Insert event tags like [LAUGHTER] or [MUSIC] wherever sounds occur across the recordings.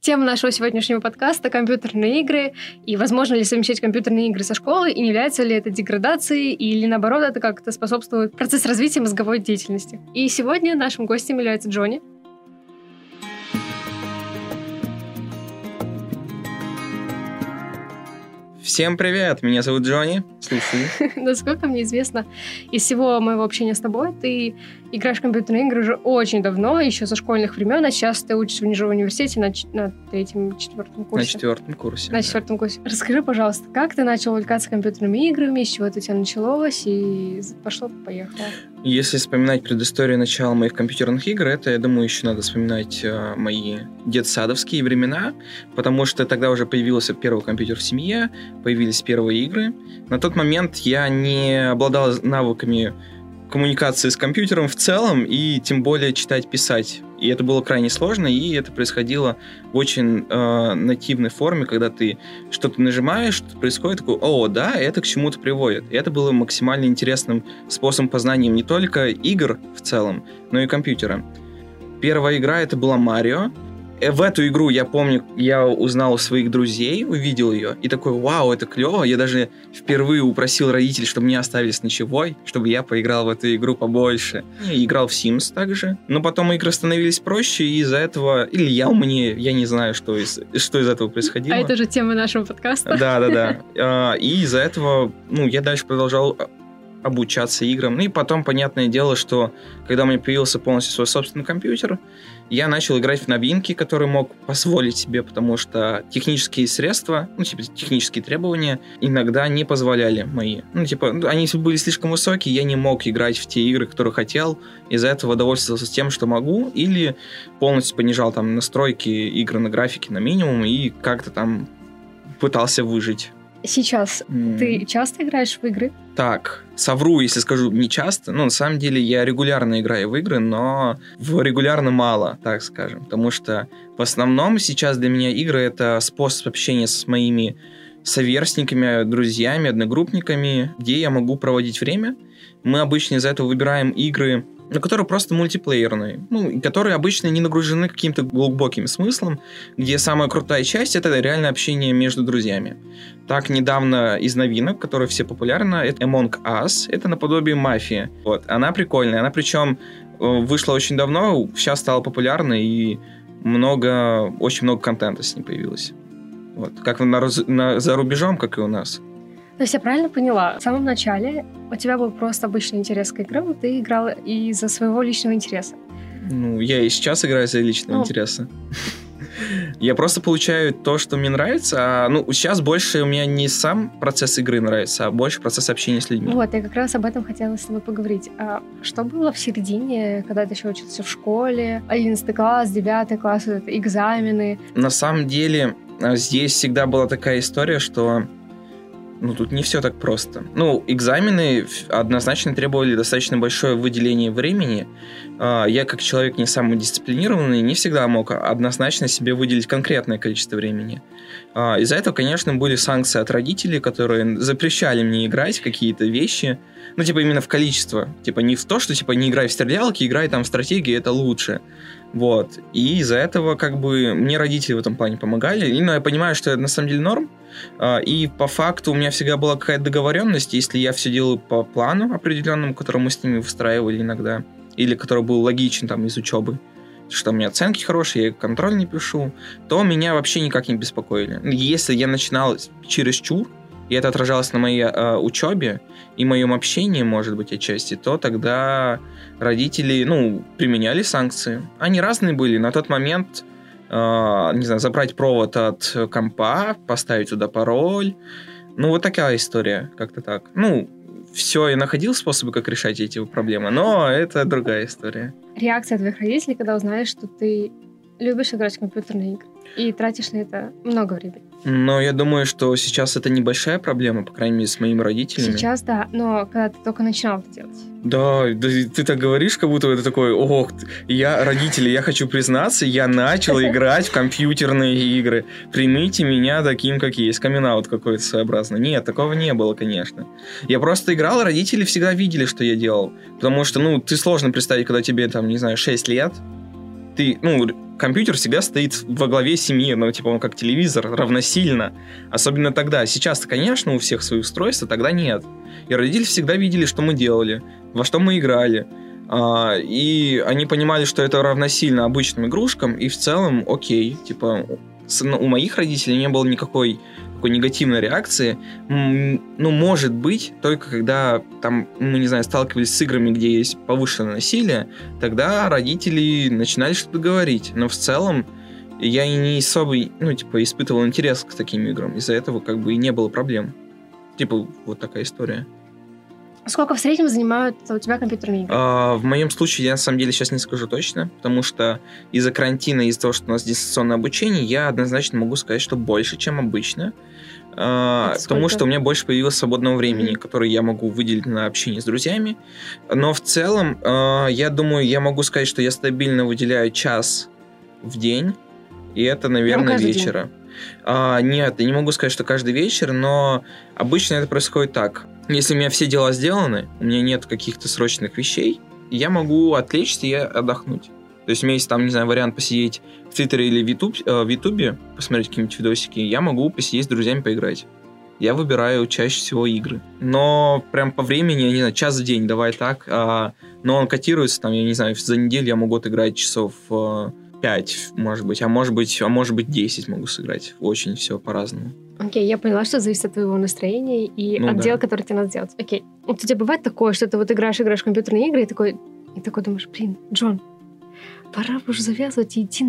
Тема нашего сегодняшнего подкаста — компьютерные игры, и возможно ли совмещать компьютерные игры со школой, и не является ли это деградацией, или наоборот, это как-то способствует процессу развития мозговой деятельности. И сегодня нашим гостем является Джонни. Всем привет, меня зовут Джонни. [LAUGHS] Насколько мне известно, из всего моего общения с тобой, ты играешь в компьютерные игры уже очень давно, еще со школьных времен, а сейчас ты учишься в в университете на, на третьем, четвертом курсе. На четвертом курсе. На да. четвертом курсе. Расскажи, пожалуйста, как ты начал увлекаться компьютерными играми, с чего это у тебя началось, и пошло-поехало? Если вспоминать предысторию начала моих компьютерных игр, это, я думаю, еще надо вспоминать э, мои детсадовские времена, потому что тогда уже появился первый компьютер в семье, появились первые игры. На тот момент я не обладал навыками коммуникации с компьютером в целом, и тем более читать, писать. И это было крайне сложно, и это происходило в очень э, нативной форме, когда ты что-то нажимаешь, что происходит, такой, о, да, это к чему-то приводит. И это было максимально интересным способом познания не только игр в целом, но и компьютера. Первая игра это была Марио, в эту игру, я помню, я узнал своих друзей, увидел ее, и такой, вау, это клево. Я даже впервые упросил родителей, чтобы мне оставили с ночевой, чтобы я поиграл в эту игру побольше. Я играл в Sims также. Но потом игры становились проще, и из-за этого... Или я мне, я не знаю, что из, что из этого происходило. А это же тема нашего подкаста. Да-да-да. А, и из-за этого, ну, я дальше продолжал обучаться играм. Ну и потом, понятное дело, что когда у меня появился полностью свой собственный компьютер, я начал играть в новинки, которые мог позволить себе, потому что технические средства, ну, типа технические требования иногда не позволяли мои. Ну, типа, они были слишком высокие, я не мог играть в те игры, которые хотел, из-за этого довольствовался тем, что могу, или полностью понижал там настройки игры на графике на минимум и как-то там пытался выжить. Сейчас mm. ты часто играешь в игры? Так, совру, если скажу не часто. Ну, на самом деле, я регулярно играю в игры, но в регулярно мало, так скажем. Потому что в основном сейчас для меня игры — это способ общения с моими соверстниками, друзьями, одногруппниками, где я могу проводить время. Мы обычно из-за этого выбираем игры, которые просто мультиплеерные, ну, и которые обычно не нагружены каким-то глубоким смыслом, где самая крутая часть — это реально общение между друзьями. Так, недавно из новинок, которые все популярны, это Among Us, это наподобие мафии. Вот, она прикольная, она причем э, вышла очень давно, сейчас стала популярной, и много, очень много контента с ней появилось. Вот, как на, на, за рубежом, как и у нас. То есть я правильно поняла? В самом начале у тебя был просто обычный интерес к играм, ты играл из-за своего личного интереса. Ну, я и сейчас играю из-за личного ну. интереса. Я просто получаю то, что мне нравится. А, ну, сейчас больше у меня не сам процесс игры нравится, а больше процесс общения с людьми. Вот, я как раз об этом хотела с тобой поговорить. А что было в середине, когда ты еще учился в школе? 11 класс, 9 класс, экзамены? На самом деле, а, здесь всегда была такая история, что ну, тут не все так просто. Ну, экзамены однозначно требовали достаточно большое выделение времени. А, я, как человек не самый дисциплинированный, не всегда мог однозначно себе выделить конкретное количество времени. А, из-за этого, конечно, были санкции от родителей, которые запрещали мне играть какие-то вещи. Ну, типа, именно в количество. Типа, не в то, что, типа, не играй в стрелялки, играй там в стратегии, это лучше. Вот. И из-за этого, как бы, мне родители в этом плане помогали. И, ну, я понимаю, что это на самом деле норм. А, и по факту у меня всегда была какая-то договоренность, если я все делаю по плану определенному, который мы с ними выстраивали иногда, или который был логичен там из учебы, что у меня оценки хорошие, я контроль не пишу, то меня вообще никак не беспокоили. Если я начинал через чур, и это отражалось на моей э, учебе и моем общении, может быть, отчасти, то тогда родители, ну, применяли санкции. Они разные были. На тот момент э, не знаю, забрать провод от компа, поставить туда пароль. Ну, вот такая история, как-то так. Ну, все, я находил способы, как решать эти проблемы, но это другая история. Реакция твоих родителей, когда узнали, что ты любишь играть в компьютерные игры и тратишь на это много времени. Но я думаю, что сейчас это небольшая проблема, по крайней мере, с моими родителями. Сейчас да, но когда ты только начинал это делать. Да, да ты так говоришь, как будто это такой, ох, я, родители, я хочу признаться, я начал [LAUGHS] играть в компьютерные игры. Примите меня таким, как есть. камин какой-то своеобразный. Нет, такого не было, конечно. Я просто играл, родители всегда видели, что я делал. Потому что, ну, ты сложно представить, когда тебе, там, не знаю, 6 лет, ты, ну, компьютер всегда стоит во главе семьи, ну, типа, он как телевизор, равносильно. Особенно тогда. Сейчас-то, конечно, у всех свои устройства, тогда нет. И родители всегда видели, что мы делали, во что мы играли. А, и они понимали, что это равносильно обычным игрушкам, и в целом, окей, типа, ну, у моих родителей не было никакой такой негативной реакции, ну, может быть, только когда там, мы, не знаю, сталкивались с играми, где есть повышенное насилие, тогда родители начинали что-то говорить. Но в целом я и не особо, ну, типа, испытывал интерес к таким играм. Из-за этого как бы и не было проблем. Типа, вот такая история. Сколько в среднем занимают у тебя компьютерные игры? А, в моем случае я на самом деле сейчас не скажу точно, потому что из-за карантина, из-за того, что у нас дистанционное обучение, я однозначно могу сказать, что больше, чем обычно. А, потому что у меня больше появилось свободного времени, mm-hmm. которое я могу выделить на общение с друзьями. Но в целом, а, я думаю, я могу сказать, что я стабильно выделяю час в день, и это, наверное, вечера. День. А, нет, я не могу сказать, что каждый вечер, но обычно это происходит так. Если у меня все дела сделаны, у меня нет каких-то срочных вещей, я могу отвлечься и отдохнуть. То есть у меня есть там, не знаю, вариант посидеть в Твиттере или в, YouTube, э, в Ютубе, посмотреть какие-нибудь видосики, я могу посидеть с друзьями поиграть. Я выбираю чаще всего игры. Но прям по времени, я не знаю, час в день, давай так. А, но он котируется, там, я не знаю, за неделю я могу отыграть часов э, 5, может быть, а может быть, а может быть 10 могу сыграть. Очень все по-разному. Окей, okay, я поняла, что зависит от твоего настроения и ну, от да. дел, которые тебе надо сделать. Окей. Okay. Вот у тебя бывает такое, что ты вот играешь, играешь в компьютерные игры и такой, и такой думаешь, блин, Джон, пора бы уже завязывать и идти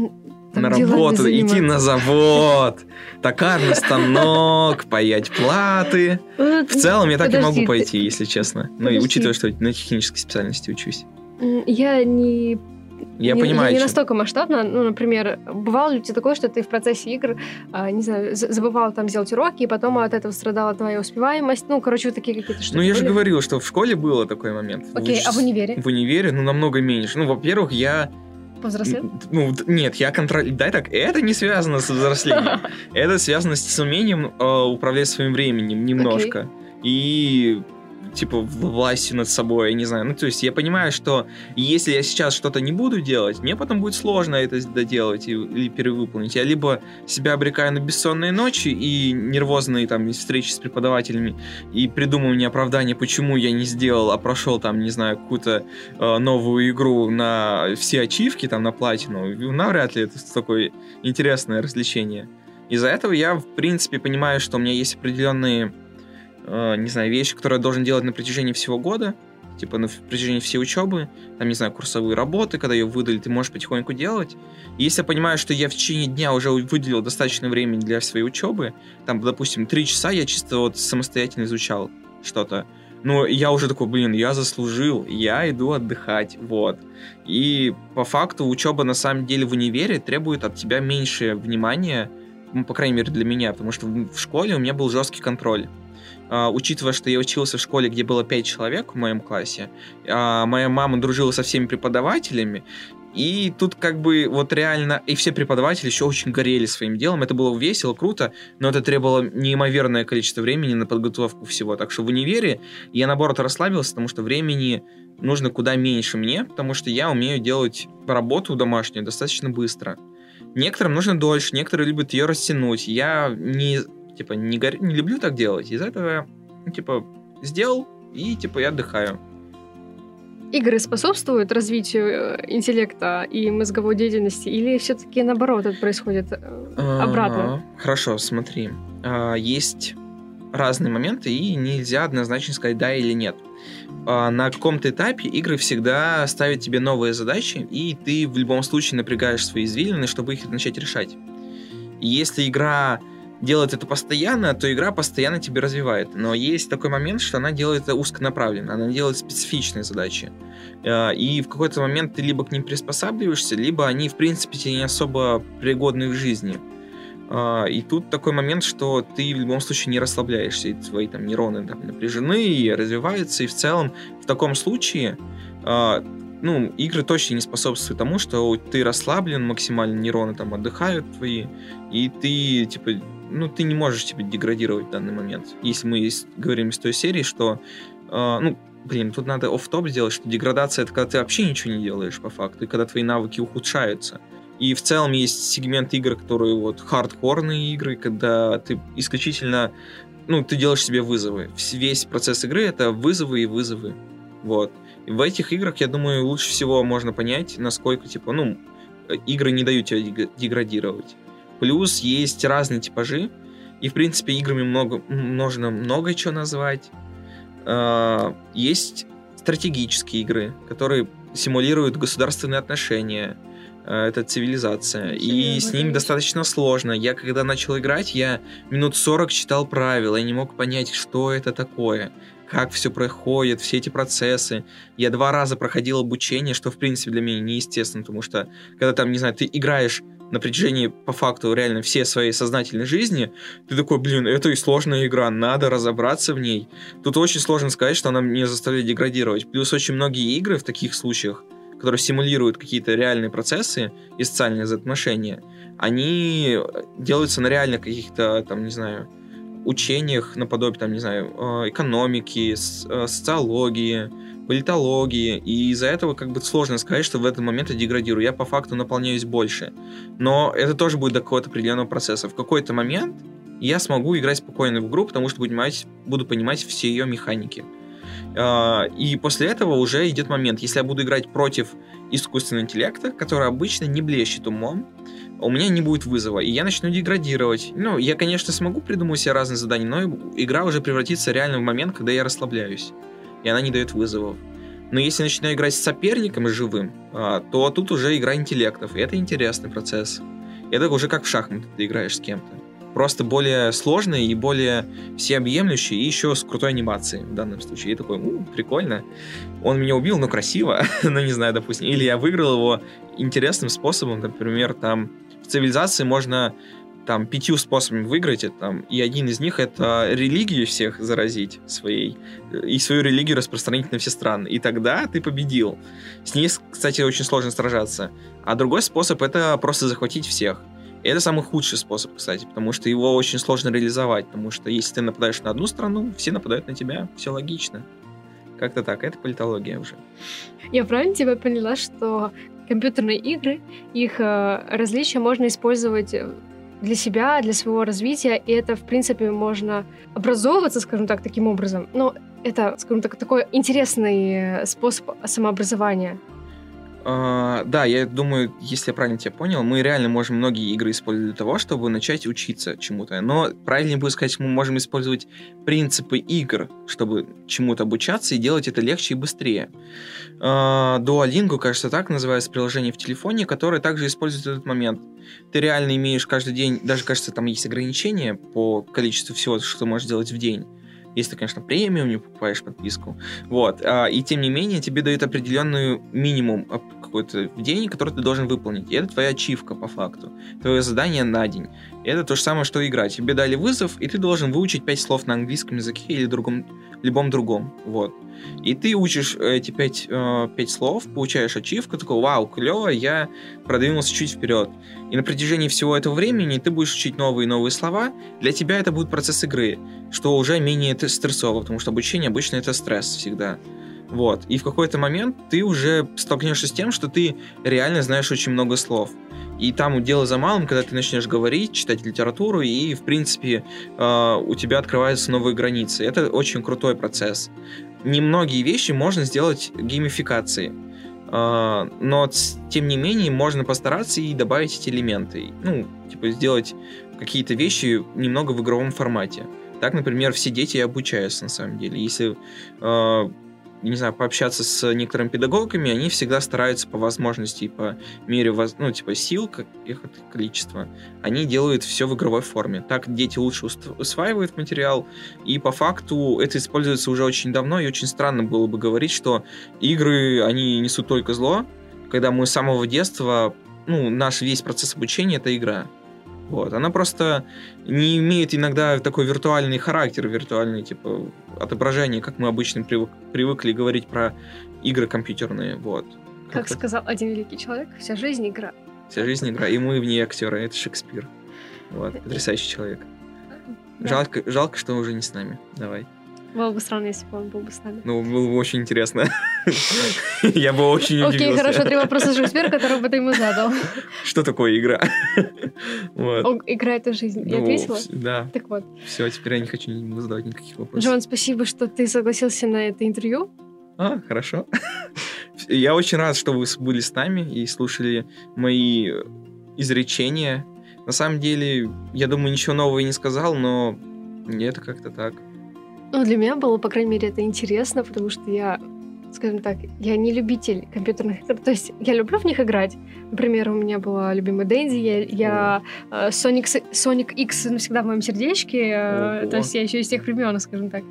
там, на работу, идти на завод, токарный станок, паять платы. В целом я так и могу пойти, если честно. Ну и учитывая, что на технической специальности учусь. Я не я не, понимаю. Не, не настолько масштабно. Ну, например, бывало ли у тебя такое, что ты в процессе игр, а, не знаю, забывал там сделать уроки, и потом от этого страдала твоя успеваемость? Ну, короче, вот такие какие-то штуки. Ну, я были? же говорил, что в школе было такой момент. Окей, в, а в универе? В универе, ну, намного меньше. Ну, во-первых, я Повзрослел? Ну, нет, я контроль... Дай так, это не связано с взрослением. [LAUGHS] Это связано с умением э, управлять своим временем немножко. И типа, властью над собой, я не знаю. Ну, то есть я понимаю, что если я сейчас что-то не буду делать, мне потом будет сложно это доделать или перевыполнить. Я либо себя обрекаю на бессонные ночи и нервозные там встречи с преподавателями и придумывание оправдания, почему я не сделал, а прошел там, не знаю, какую-то э, новую игру на все ачивки, там, на платину. Навряд ли это такое интересное развлечение. Из-за этого я, в принципе, понимаю, что у меня есть определенные э, не знаю, вещи, которые я должен делать на протяжении всего года, типа на протяжении всей учебы, там, не знаю, курсовые работы, когда ее выдали, ты можешь потихоньку делать. И если я понимаю, что я в течение дня уже выделил достаточно времени для своей учебы, там, допустим, три часа я чисто вот самостоятельно изучал что-то, ну, я уже такой, блин, я заслужил, я иду отдыхать, вот. И по факту учеба на самом деле в универе требует от тебя меньше внимания, ну, по крайней мере для меня, потому что в школе у меня был жесткий контроль. Uh, учитывая, что я учился в школе, где было 5 человек в моем классе, uh, моя мама дружила со всеми преподавателями, и тут как бы вот реально, и все преподаватели еще очень горели своим делом, это было весело, круто, но это требовало неимоверное количество времени на подготовку всего, так что в универе я наоборот расслабился, потому что времени нужно куда меньше мне, потому что я умею делать работу домашнюю достаточно быстро. Некоторым нужно дольше, некоторые любят ее растянуть. Я не типа, не, гор... не люблю так делать. Из-за этого, ну, типа, сделал и, типа, я отдыхаю. Игры способствуют развитию э, интеллекта и мозговой деятельности, или все-таки наоборот это происходит э, обратно? Хорошо, смотри. А, есть разные моменты, и нельзя однозначно сказать да или нет. А, на каком-то этапе игры всегда ставят тебе новые задачи, и ты в любом случае напрягаешь свои извилины, чтобы их начать решать. Если игра делает это постоянно, то игра постоянно тебе развивает. Но есть такой момент, что она делает это узконаправленно, она делает специфичные задачи. Э, и в какой-то момент ты либо к ним приспосабливаешься, либо они, в принципе, тебе не особо пригодны в жизни. Э, и тут такой момент, что ты в любом случае не расслабляешься, и твои там нейроны там, напряжены и развиваются, и в целом в таком случае э, ну, игры точно не способствуют тому, что ты расслаблен максимально, нейроны там отдыхают твои, и ты, типа, ну, ты не можешь себя деградировать в данный момент. Если мы говорим из той серии, что, э, ну, блин, тут надо оф топ сделать, что деградация это когда ты вообще ничего не делаешь по факту, и когда твои навыки ухудшаются. И в целом есть сегмент игр, которые вот хардкорные игры, когда ты исключительно, ну, ты делаешь себе вызовы. Весь процесс игры это вызовы и вызовы. Вот. И в этих играх, я думаю, лучше всего можно понять, насколько, типа, ну, игры не дают тебя деградировать. Плюс есть разные типажи, и, в принципе, играми много, можно много чего назвать. А, есть стратегические игры, которые симулируют государственные отношения. А, это цивилизация. И с ними достаточно сложно. Я когда начал играть, я минут 40 читал правила, я не мог понять, что это такое как все проходит, все эти процессы. Я два раза проходил обучение, что, в принципе, для меня неестественно, потому что, когда там, не знаю, ты играешь на протяжении, по факту, реально все своей сознательной жизни, ты такой, блин, это и сложная игра, надо разобраться в ней. Тут очень сложно сказать, что она меня заставляет деградировать. Плюс очень многие игры в таких случаях, которые симулируют какие-то реальные процессы и социальные взаимоотношения, они делаются на реальных каких-то, там, не знаю, учениях наподобие, там, не знаю, э, экономики, э, социологии, политологии, и из-за этого как бы сложно сказать, что в этот момент я деградирую. Я по факту наполняюсь больше. Но это тоже будет до какого-то определенного процесса. В какой-то момент я смогу играть спокойно в игру, потому что буду понимать, буду понимать все ее механики. А, и после этого уже идет момент, если я буду играть против искусственного интеллекта, который обычно не блещет умом, у меня не будет вызова, и я начну деградировать. Ну, я, конечно, смогу придумать себе разные задания, но игра уже превратится реально в момент, когда я расслабляюсь и она не дает вызовов. Но если начинаю играть с соперником живым, а, то тут уже игра интеллектов, и это интересный процесс. Это уже как в шахматы ты играешь с кем-то. Просто более сложный и более всеобъемлющий, и еще с крутой анимацией в данном случае. И такой, ну, прикольно. Он меня убил, но красиво. [LAUGHS] ну, не знаю, допустим. Или я выиграл его интересным способом. Например, там в цивилизации можно там пятью способами выиграть это, там, и один из них это религию всех заразить своей, и свою религию распространить на все страны. И тогда ты победил. С ней, кстати, очень сложно сражаться. А другой способ это просто захватить всех. Это самый худший способ, кстати, потому что его очень сложно реализовать, потому что если ты нападаешь на одну страну, все нападают на тебя, все логично. Как-то так, это политология уже. Я правильно тебя поняла, что компьютерные игры, их э, различия можно использовать для себя, для своего развития, и это, в принципе, можно образовываться, скажем так, таким образом. Но это, скажем так, такой интересный способ самообразования. Uh, да, я думаю, если я правильно тебя понял, мы реально можем многие игры использовать для того, чтобы начать учиться чему-то. Но правильнее будет сказать, мы можем использовать принципы игр, чтобы чему-то обучаться и делать это легче и быстрее. Uh, Duolingo, кажется, так называется приложение в телефоне, которое также использует этот момент. Ты реально имеешь каждый день, даже кажется, там есть ограничения по количеству всего, что ты можешь делать в день. Если ты, конечно, премиум не покупаешь подписку. Вот. А, и тем не менее, тебе дают определенную минимум а, какой-то день, который ты должен выполнить. И это твоя ачивка по факту. Твое задание на день. Это то же самое, что играть. Тебе дали вызов, и ты должен выучить 5 слов на английском языке или другом, любом другом. Вот. И ты учишь эти 5, 5 э, слов, получаешь ачивку, такой, вау, клево, я продвинулся чуть вперед. И на протяжении всего этого времени ты будешь учить новые и новые слова. Для тебя это будет процесс игры, что уже менее стрессово, потому что обучение обычно это стресс всегда. Вот. И в какой-то момент ты уже столкнешься с тем, что ты реально знаешь очень много слов. И там дело за малым, когда ты начнешь говорить, читать литературу, и, в принципе, э, у тебя открываются новые границы. Это очень крутой процесс. Немногие вещи можно сделать геймификацией. Uh, но тем не менее можно постараться и добавить эти элементы. Ну, типа сделать какие-то вещи немного в игровом формате. Так, например, все дети обучаются на самом деле. Если uh, не знаю, пообщаться с некоторыми педагогами, они всегда стараются по возможности и по мере, ну, типа, сил, их количество, они делают все в игровой форме. Так дети лучше усваивают материал, и по факту это используется уже очень давно, и очень странно было бы говорить, что игры, они несут только зло, когда мы с самого детства, ну, наш весь процесс обучения — это игра. Вот. Она просто не имеет иногда такой виртуальный характер, виртуальный типа отображение, как мы обычно привык, привыкли говорить про игры компьютерные. Вот. Как, как сказал один великий человек, вся жизнь игра. Вся жизнь игра. И мы в ней актеры, это Шекспир. Вот, потрясающий человек. Да. Жалко, жалко, что уже не с нами. Давай. Было бы странно, если бы он был бы с нами. Ну, было бы очень интересно. [LAUGHS] Я бы очень. Окей, хорошо, три вопроса Шекспира, которые бы ты ему задал. [LAUGHS] Что такое игра? Игра — это жизнь. Я Ну, ответила? Да. Так вот. Все, теперь я не хочу ему задавать никаких вопросов. Джон, спасибо, что ты согласился на это интервью. А, хорошо. [LAUGHS] Я очень рад, что вы были с нами и слушали мои э, изречения. На самом деле, я думаю, ничего нового я не сказал, но это как-то так. Ну, для меня было, по крайней мере, это интересно, потому что я, скажем так, я не любитель компьютерных игр. То есть я люблю в них играть. Например, у меня была любимая Дэнди, я, я э, Sonic, Sonic X навсегда в моем сердечке. э, то есть я еще из тех времен, скажем так.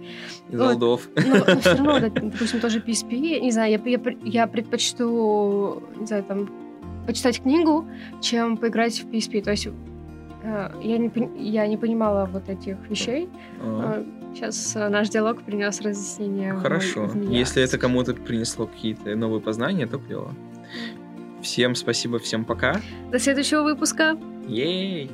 Из Вот. олдов. Но, все равно, да, допустим, тоже PSP, не знаю, я, я, я предпочту, не знаю, там, почитать книгу, чем поиграть в PSP. То есть я, не, я не понимала вот этих вещей. А, Сейчас наш диалог принес разъяснение. Хорошо. в меня. Если это кому-то принесло какие-то новые познания, то клево. Всем спасибо, всем пока. До следующего выпуска. Ей!